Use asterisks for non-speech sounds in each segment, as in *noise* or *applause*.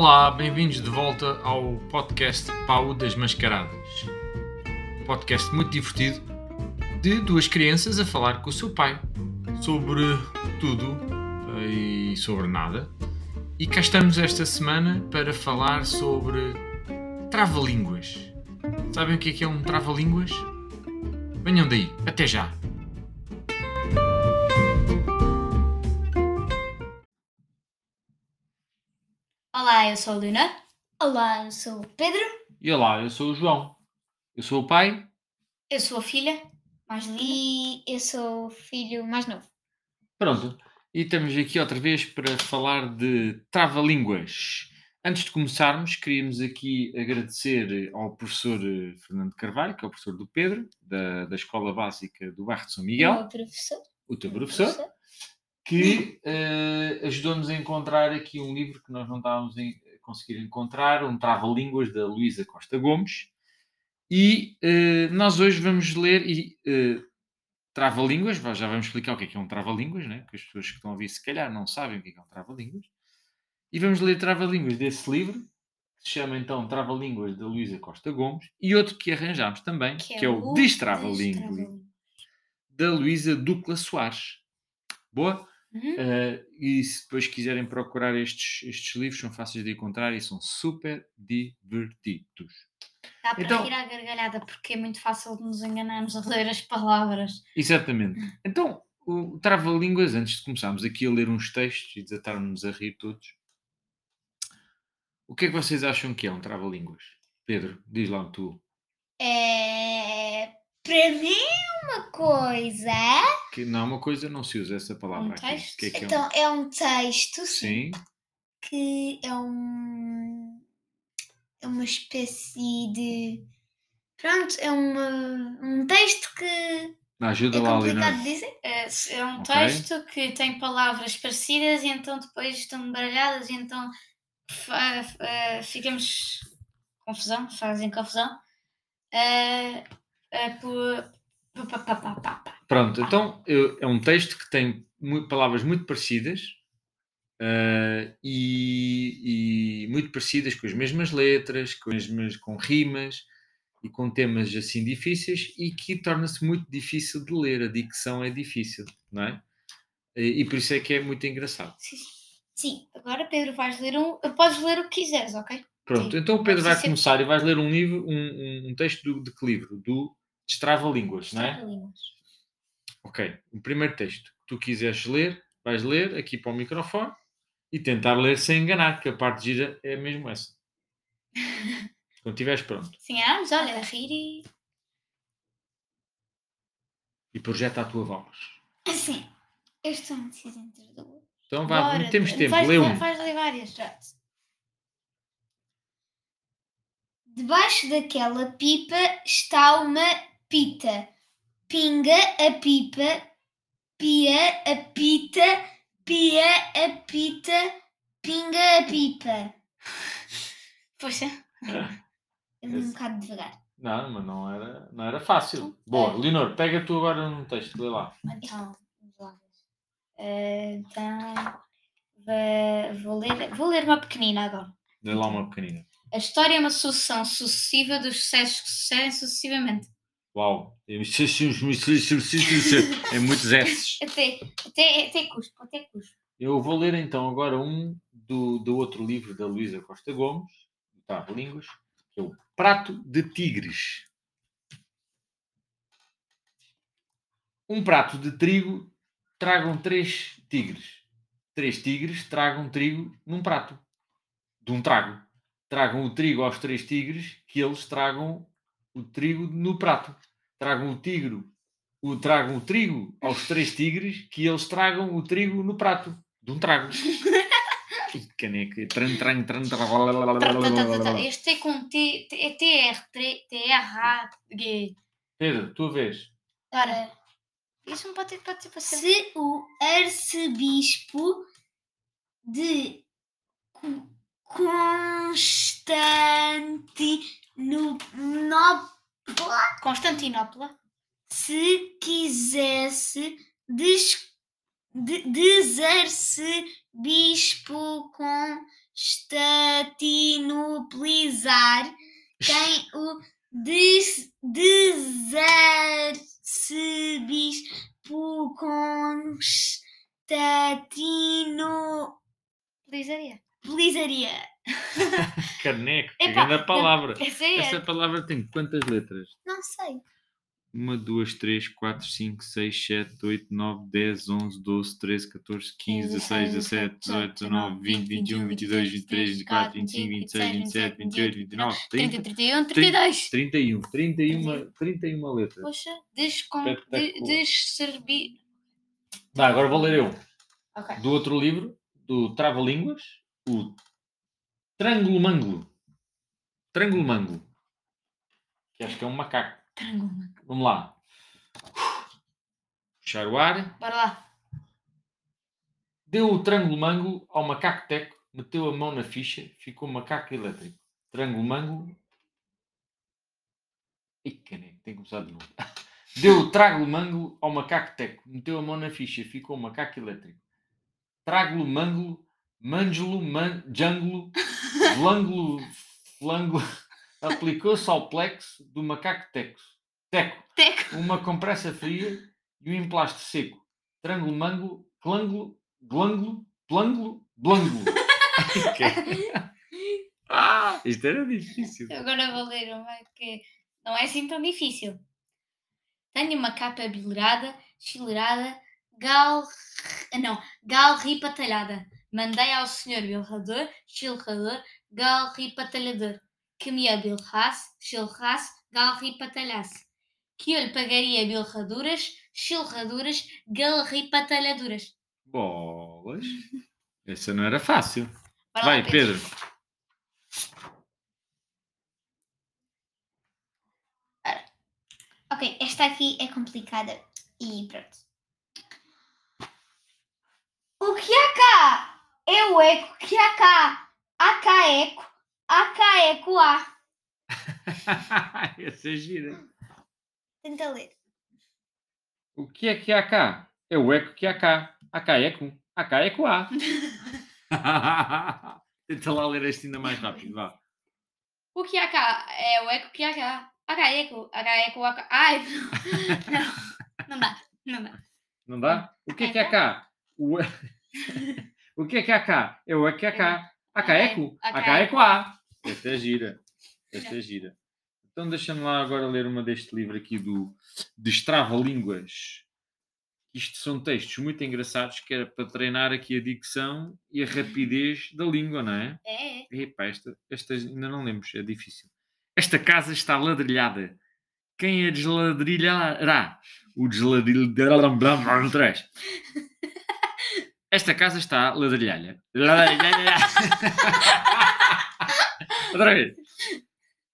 Olá, bem-vindos de volta ao podcast Pau das Mascaradas. Podcast muito divertido de duas crianças a falar com o seu pai sobre tudo eh, e sobre nada. E cá estamos esta semana para falar sobre trava-línguas. Sabem o que é que é um trava-línguas? Venham daí, até já! Olá, eu sou a Luna. Olá, eu sou o Pedro. E olá, eu sou o João. Eu sou o pai. Eu sou a filha mais linda. E eu sou o filho mais novo. Pronto. E estamos aqui outra vez para falar de trava-línguas. Antes de começarmos, queríamos aqui agradecer ao professor eh, Fernando Carvalho, que é o professor do Pedro, da, da Escola Básica do Bairro de São O Miguel, meu professor. o teu professor, que eh, ajudou-nos a encontrar aqui um livro que nós não estávamos a conseguir encontrar, um Trava-Línguas da Luísa Costa Gomes. E eh, nós hoje vamos ler e eh, trava-línguas, já vamos explicar o que é que é um trava-línguas, né? que as pessoas que estão a ouvir se calhar não sabem o que é que é um trava-línguas. E vamos ler trava-línguas desse livro, que se chama então Trava-línguas da Luísa Costa Gomes, e outro que arranjámos também, que, é, o Destrava-língua, Destrava-língua. da Luísa Ducla Soares. Boa? Uhum. Uh, e se depois quiserem procurar estes, estes livros, são fáceis de encontrar e são super divertidos. Dá para então- rir à gargalhada porque é muito fácil de nos enganarmos a ler as palavras. Exatamente. Então, o trava-línguas, antes de começarmos aqui a ler uns textos e desatarmos a rir todos, o que é que vocês acham que é um trava-línguas? Pedro, diz lá tu. É. Para mim, uma coisa. Que não é uma coisa, não se usa essa palavra Um aqui. texto? O que é que é um- Então, é um texto Sim, que é um. É uma espécie de. Pronto, é uma, um texto que é ajuda lá, complicado Leonardo. de dizer. É, é um Ok. texto que tem palavras parecidas e então depois estão baralhadas e então fa- ficamos confusão, fazem confusão. É, é. Pronto, então eu- é um texto que tem palavras muito parecidas ah, e, e muito parecidas com as mesmas letras, com, as mesmas, com rimas e com temas assim difíceis e que torna-se muito difícil de ler. A dicção é difícil, não é? E, e por isso é que é muito engraçado. Sim, sim, agora Pedro vais ler um. Podes ler o que quiseres, ok? Pronto, Sim, então o Pedro vai é- começar e vais ler um livro, um, um- texto do- de que livro? Do Destrava-línguas, não é? Trava-línguas. Ok, o primeiro texto que tu quiseres ler, vais ler aqui para o microfone e tentar ler sem enganar, que a parte gira é mesmo essa. *laughs* Quando estiveres pronto. Sim, vamos, olha. A rir e. E projeta a tua voz. Assim, eu estou indecisa entre duas. Então vá, Bora, temos tempo, lê um. Vais ler várias. Debaixo daquela pipa está uma pita. Pinga a pipa, pia a pita, pia a pita, pinga a pipa. Poxa, Eu li um bocado devagar. Não, mas não era, não era fácil. Boa, Leonor, pega tu agora num texto, lê lá. então, vamos lá então, vou ler, vou ler uma pequenina agora. Lê lá uma pequenina. A história é uma sucessão sucessiva dos sucessos que sucedem sucessivamente. Uau. É muitos S. *laughs* Até, até, até cuspo, até cuspo. Eu vou ler então agora um do, do outro livro da Luísa Costa Gomes, do Trava Línguas, que é o Prato de Tigres. Um prato de trigo tragam três tigres. Três tigres tragam trigo num prato. De um trago. Tragam o trigo aos três tigres, que eles tragam o trigo no prato. Tragam o tigre, o, tragam o trigo aos três tigres, que eles tragam o trigo no prato. De um trago. *laughs* Que caneca. Tran, tran, tran, tran. Este é com T, é TR, T- TR, G. Pedro, tua vez. Ora, isso não pode ter, pode ter, ser. Se o arcebispo de Constantinopla Constantinopla. se quisesse des, de, dizer-se bispo com estatinopilizar tem o des, desarsebispo constatino Lisaria. Polisaria. Caneco, que Epá, grande palavra. Essa é. Essa palavra tem quantas letras? Não sei. 1, 2, 3, 4, 5, 6, 7, 8, 9, 10, 11, 12, 13, 14, 15, 16, 17, 18, 19, 20, 21, 22, 23, 24, 25, 26, 27, 28, 29, 30, 30, 31, 32. 31. 31, 31 letras. Poxa, descom... Espetacular. de, desserbi... Dá, agora vou ler eu. Ok. Do outro livro, do Trava-Línguas, o Trângulo Manglo. Trângulo Manglo. Que acho que é um macaco. Triângulo. Vamos lá. Puxar o ar. Bora lá. Deu o trângulo mango ao macaco teco, meteu a mão na ficha, ficou macaco elétrico. Trângulo mango. Ih, caneco, tem que começar de novo. *laughs* Deu o trago mango ao macaco teco, meteu a mão na ficha, ficou macaco elétrico. Trago mango, mangelo, man, janglo, flangulo, flango, *laughs* aplicou-se ao plexo do macaco teco. Teco Teco. uma compressa fria e um emplasto seco. Trângulo, mango, clângulo, glângulo, plângulo, blângulo. *laughs* ah, isto era difícil. Agora vou ler uma que não é assim tão difícil. Tenho uma capa bilhurada, chilerada, gal... ah, não, galripatalhada. Mandei ao senhor bilrador, chilrador, galripatalhador, que me abilrasse, chilrasse, galripatalhasse. Que eu lhe pagaria bilraduras, chilraduras, galripatalhaduras. Bolas. Essa não era fácil. Lá, Vai, Pedro. Ok, esta aqui é complicada. E pronto. O que há cá? É o eco que há cá. Há cá eco. Há cá eco há. *laughs* Essa é gira. Tenta ler. O que é que há cá? É o eco que há cá. Há cá eco. Há cá eco há. *laughs* Tenta lá ler este ainda mais rápido, vá. O que há cá? É o eco que há cá. Há cá eco, há cá eco, há cá... Ai, *laughs* não, não dá, não dá. Não dá? O que é que há cá? O, o que é que há cá? É o há cá. Há cá eco. Há cá eco há. Esta é gira. Esta é gira. Então deixa-me lá agora ler uma deste livro aqui do Destrava-Línguas. Isto são textos muito engraçados que era para treinar aqui a dicção e a rapidez da língua, não é? É, é. Epá, esta, esta ainda não lemos, é difícil. Esta casa está ladrilhada. Quem a desladrilhará? O desladrilhará. *laughs* Esta casa está ladrilhada. Ladrilhada. *laughs* Outra vez.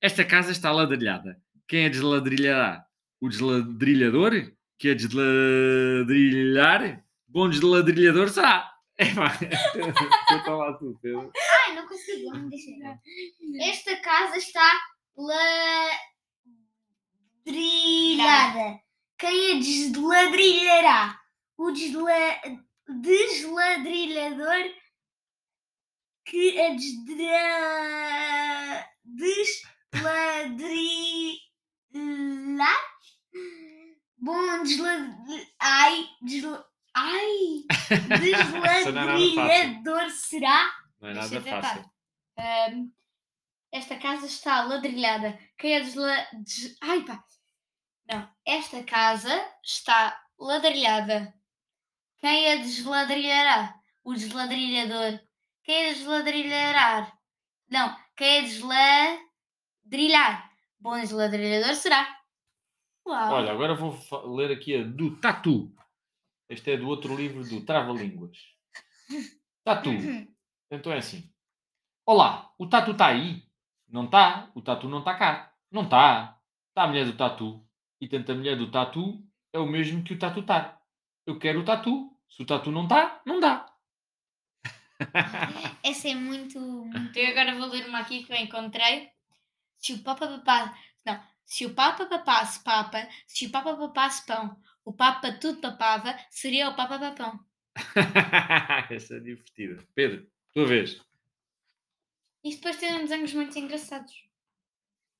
Esta casa está ladrilhada. Quem a desladrilhará? O desladrilhador? Que a desladrilhar? Bom desladrilhador será. Epá, conta lá tu, Pedro. Ai, não consigo. Não deixa. Esta casa está ladrilhada. Quem a desladrilhará? O desla... desladrilhador que a desdra... desladrilhar? Bom desladrilhar... Ai, desla... Ai, *laughs* é desladrilhador será? Não é nada fácil. Ahm, esta casa está ladrilhada. Quem é desla... des- Ai, pá. Não. Esta casa está ladrilhada. Quem a desladrilhará? O desladrilhador. Quem a desladrilhará? Não. Quem a desladrilhar? Bom desladrilhador será. Uau. Olha, agora vou ler aqui a do Tatu. Este é do outro livro do Trava-Línguas. *laughs* Tatu. Então é assim. Olá, o Tatu está aí? Não está. O Tatu não está cá. Não está. Está a mulher do Tatu. E tanto a mulher do Tatu é o mesmo que o Tatu está. Eu quero o Tatu. Se o Tatu não está, não dá. *laughs* Essa é muito. muito- Eu agora vou ler uma aqui que eu encontrei. Se o Papa papasse. Não. Se o Papa papasse papa, se o Papa papasse pão, o Papa tudo papava, seria o Papa papão. *laughs* Essa é divertida. Pedro, tua vez. E depois tem desenhos muito engraçados.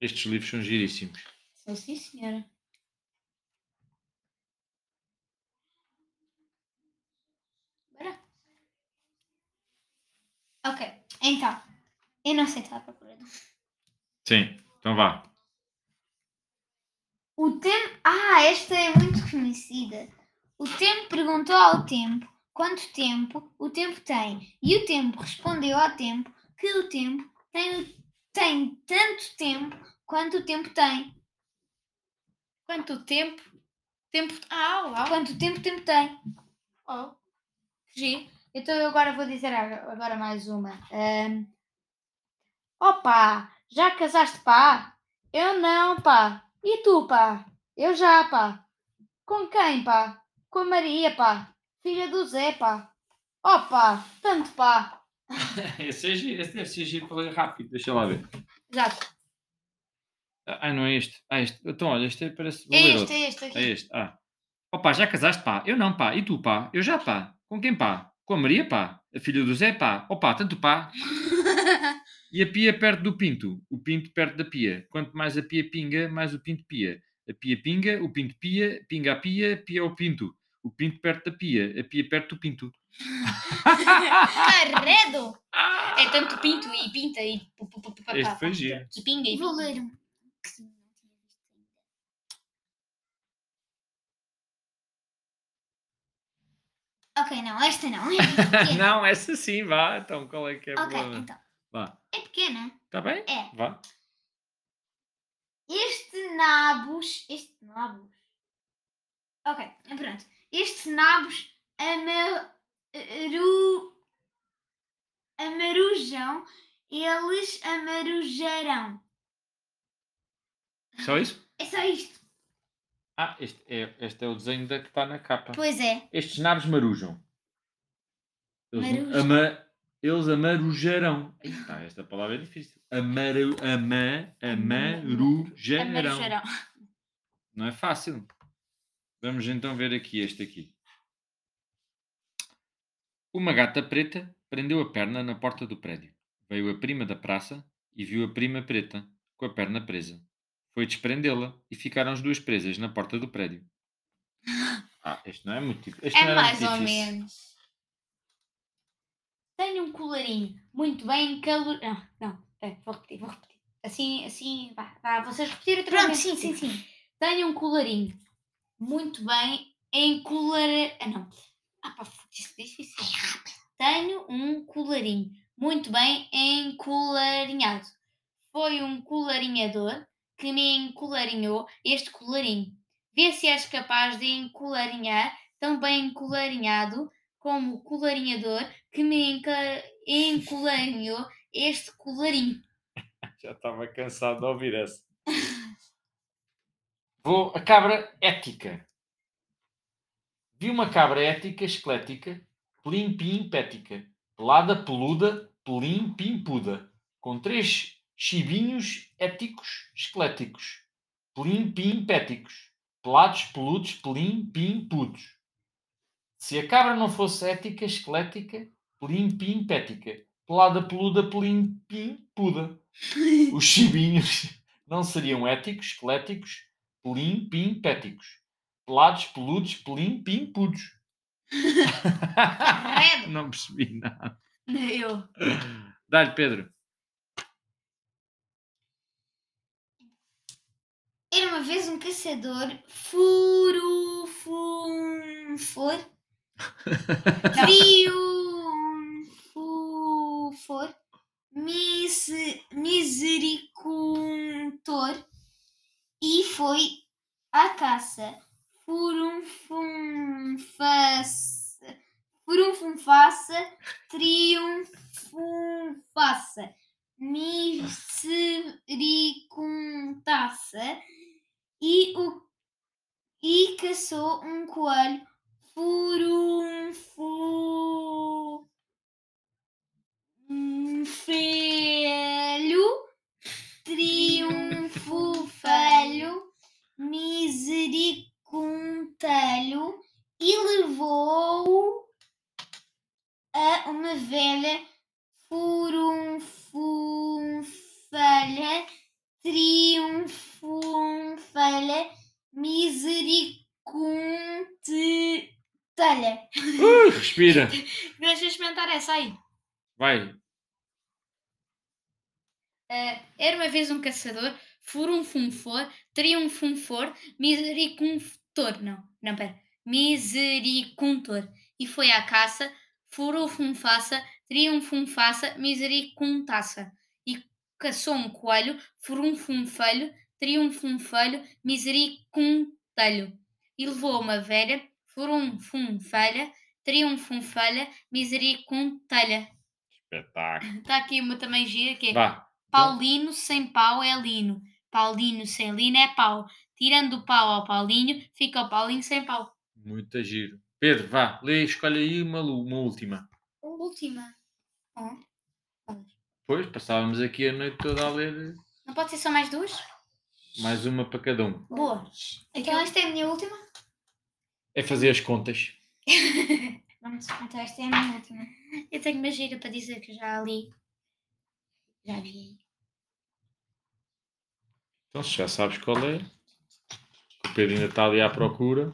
Estes livros são giríssimos. Sou sim, senhora. Bora. Ok, então. Eu não sei estar à procura. de um. Sim, então vá. O tempo. Ah, esta é muito conhecida. O tempo perguntou ao tempo quanto tempo o tempo tem. E o tempo respondeu ao tempo que o tempo tem, tem tanto tempo quanto o tempo tem. Quanto tempo? Tempo. Ah, uau. Quanto tempo o tempo tem. Oh. Giro. Então eu agora vou dizer ag- agora mais uma. Ahm, Opa, já casaste pá? Eu não, pá. E tu, pá? Eu já, pá. Com quem, pá? Com a Maria, pá. Filha do Zé, pá. Opa, tanto pá. *laughs* esse, é giro, esse deve ser giro para ler rápido. Deixa lá ver. Exato. Ah, não é este. Ah, este. Então, olha, este é- parece. É este, é este aqui. É este. Ah. Opa, já casaste, pá? Eu não, pá. E tu, pá? Eu já, pá. Com quem, pá? Com a Maria, pá? A filha do Zé, pá? Opa, tanto pá. *laughs* E a pia perto do pinto. O pinto perto da pia. Quanto mais a pia pinga, mais o pinto pia. A pia pinga, o pinto pia, pinga a pia, pia o pinto. O pinto perto da pia, a pia perto do pinto. *laughs* Carredo! É tanto pinto e pinta e. Este foi giro. E pinga e Vou pinta. ler um. que não tinha visto ainda. Ok, não, esta não. É *laughs* não, essa sim, vá. Então, qual é que é o ok, problema? então. Vá. É pequena. Está bem? É. Vá. Este nabos. Este nabos. Ok, pronto. Este nabos amaru, amarujam, eles amarujarão. Só isso? É só isto. Ah, este é, este é o desenho da que está na capa. Pois é. Estes nabos marujam. Eles, ama, eles amarujarão. Esta palavra é difícil. Amaru, ama, amarujarão. Amarujarão. Não é fácil. Vamos então ver aqui este aqui. Uma gata preta prendeu a perna na porta do prédio. Veio a prima da praça e viu a prima preta com a perna presa. Foi desprendê-la e ficaram as duas presas na porta do prédio. *gasps* Ah, este não é muito difícil. É mais ou difícil. menos. Tenho um colarinho muito bem calor. Não, não. É, vou repetir, vou repetir. Assim, assim, vá, vá, vocês repetiram outra Pronto, vez. sim, sim, sim. Tenho um colarinho muito bem encolar... Ah, não. Ah, pá, isso é difícil. Tenho um colarinho muito bem encolarinhado. Foi um colarinhador que me encolarinhou este colarinho. Vê se és capaz de encolarinhar tão bem encolarinhado como o colarinhador que me enca- encolarinhou este colarinho. *laughs* Já estava cansado de ouvir essa. *laughs* Vou a cabra ética. Vi uma cabra ética esquelética, plim pim pética, pelada peluda, plim pim puda, com três chibinhos éticos esqueléticos, plim pim péticos, pelados peludos, plim pim pudos. Se a cabra não fosse ética esquelética, plim pim pética, pelada peluda, plim pim puda. *laughs* Os chibinhos não seriam éticos, esqueléticos, pelim, pim, péticos. Pelados, peludos, pelim, pim, pudos. Credo. *laughs* não percebi nada. Eu. Dá-lhe, Pedro. Era uma vez um caçador furo fum for. *laughs* Frio fu, for. Mis, misericuntor e foi à caça. Furum fum faça furum fum faça triunfum faça misericuntaça e, o, e caçou um coelho furunfu um filho triunfo falho misericuntelho e levou a uma velha furunfu triunfalha, triunfalha, misericordia. Uh, respira. *laughs* Deixa eu experimentar essa aí. Vai. Ah, era uma vez um caçador, furum funfor, triunfunfor, misericuntor. Não, não, pera. Misericuntor. E foi à caça, furufumfaça, triunfunfaça, misericuntaça. E caçou um coelho, furunfunfelho, triunfunfelho, misericuntelho. E levou uma velha, furunfunfelha, triunfunfelha, misericuntelha. Espetáculo. Está *laughs* aqui uma também gira que é Vá. Paulino sem pau é lino. Paulino sem lino é pau. Tirando o pau ao Paulinho, fica o Paulinho sem pau. Muito giro. Pedro, vá. Lê, escolhe aí uma, uma última. Última. Depois passávamos aqui a noite toda a ler Não pode ser só mais duas? mais uma para cada um. Boa. Então esta é a minha última? É fazer as contas. Vamos, então esta é a minha última. Eu tenho uma gira para dizer que já li. Já vi. Então, se já sabes qual é, o Pedro ainda está ali à procura.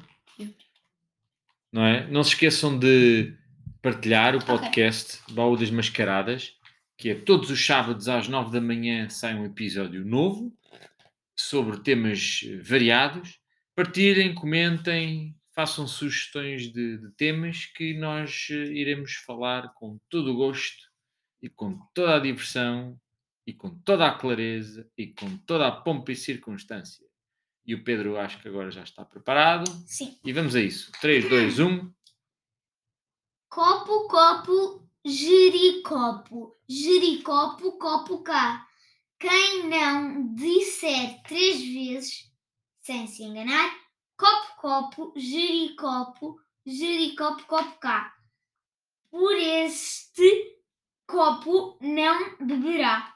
Não é? Não se esqueçam de partilhar o podcast Baú das Mascaradas, que é todos os sábados às 9 da manhã sai um episódio novo sobre temas variados. Partilhem, comentem, façam sugestões de, de temas que nós eh, iremos falar com todo o gosto e com toda a diversão e com toda a clareza e com toda a pompa e circunstância. E o Pedro acho que agora já está preparado. Sim. E vamos a isso. um. 3, 2, 1. Copo, copo, giricopo. Giricopo, copo cá. Quem não disser três vezes, sem se enganar, copo, copo, giricopo, giricopo, copo cá. Por este copo não beberá.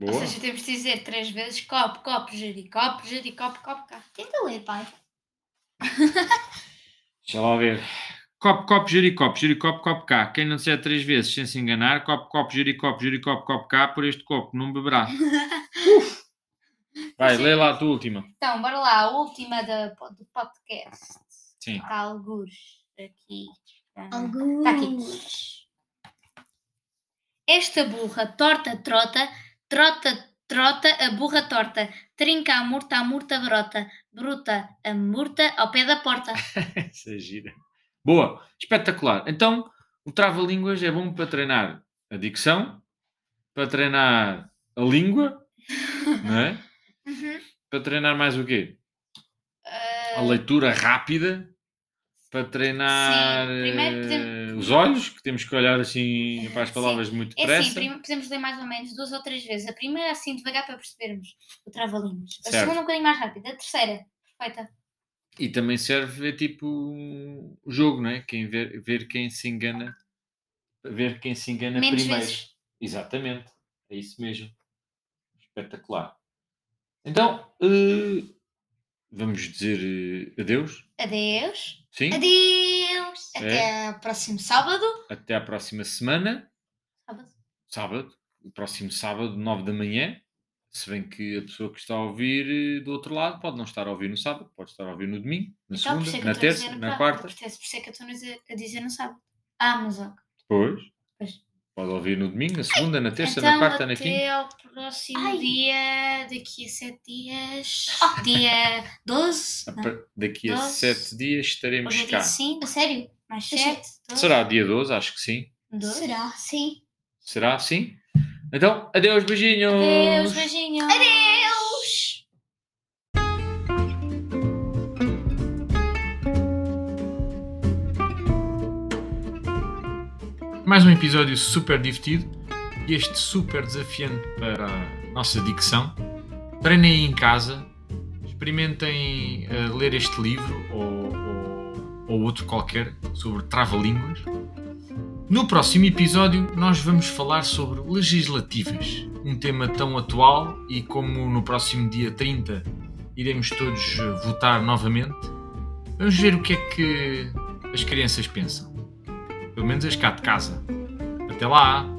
Ou Boa. seja, temos de dizer três vezes copo, copo, jericopo, jericopo, copo cá. Tenta ler, pai. Deixa lá ver. Copo, copo, jericopo, jericopo, copo cá. Quem não disser três vezes sem se enganar, copo, copo, jericopo, jericopo, copo cá, por este copo não beberá. *laughs* Vai, lê lá a tua última. Então, bora lá, a última da, do podcast. Sim. Está alguns aqui. Ah, Alguns. Tá aqui. Esta burra torta trota, trota trota, a burra torta, trinca a murta, a murta brota, bruta a murta ao pé da porta. *laughs* Essa é gira. Boa, espetacular. Então, o trava-línguas é bom para treinar a dicção, para treinar a língua, *laughs* não é? Uhum. Para treinar mais o quê? A Ah, leitura rápida, para treinar Sim, eh, podemos- os olhos, que temos que olhar assim para as Sim. palavras muito é depressa. assim, prim- podemos ler mais ou menos duas ou três vezes. A primeira assim devagar para percebermos o trava-línguas. A segunda um bocadinho mais rápida. A terceira, perfeita. E também serve, é tipo o jogo, não é? Quem ver, ver quem se engana, ver quem se engana Menos primeiro. vezes. Exatamente, é isso mesmo. Espetacular. Então, eh, vamos dizer eh, adeus. Adeus. Sim, Adeus. É. Até ao próximo sábado. até à próxima semana, Sábado. sábado, o próximo sábado, 9 da manhã. Se bem que a pessoa que está a ouvir eh, do outro lado pode não estar a ouvir no sábado, pode estar a ouvir no domingo, na Então, por isso segunda, é que eu na estou a dizer terça, no na quarta. Por isso é que eu estou a dizer, a dizer no sábado. Ah, mas ó. Depois, Pois. Pode ouvir no domingo, na segunda, na terça, então, na quarta, na até quinta. ao próximo Ai. dia, daqui a sete dias. Ah. Dia 12. A Não, Daqui a Doze. sete dias estaremos Hoje é cá. dia 5, a sério? Mais Deixa- 7, 12, Será dia 12? Acho que sim. 12. Será? Sim. Será? Sim? Então, adeus, beijinhos! Adeus, beijinhos. Adeus. Mais um episódio super divertido e este super desafiante para a nossa dicção. Treinem em casa, experimentem eh, ler este livro ou, ou- ou outro qualquer sobre trava-línguas. No próximo episódio, nós vamos falar sobre legislativas, um tema tão atual e como no próximo dia 30 iremos todos eh, votar novamente, vamos ver o que é que as crianças pensam. Pelo menos as cá de casa. Até lá!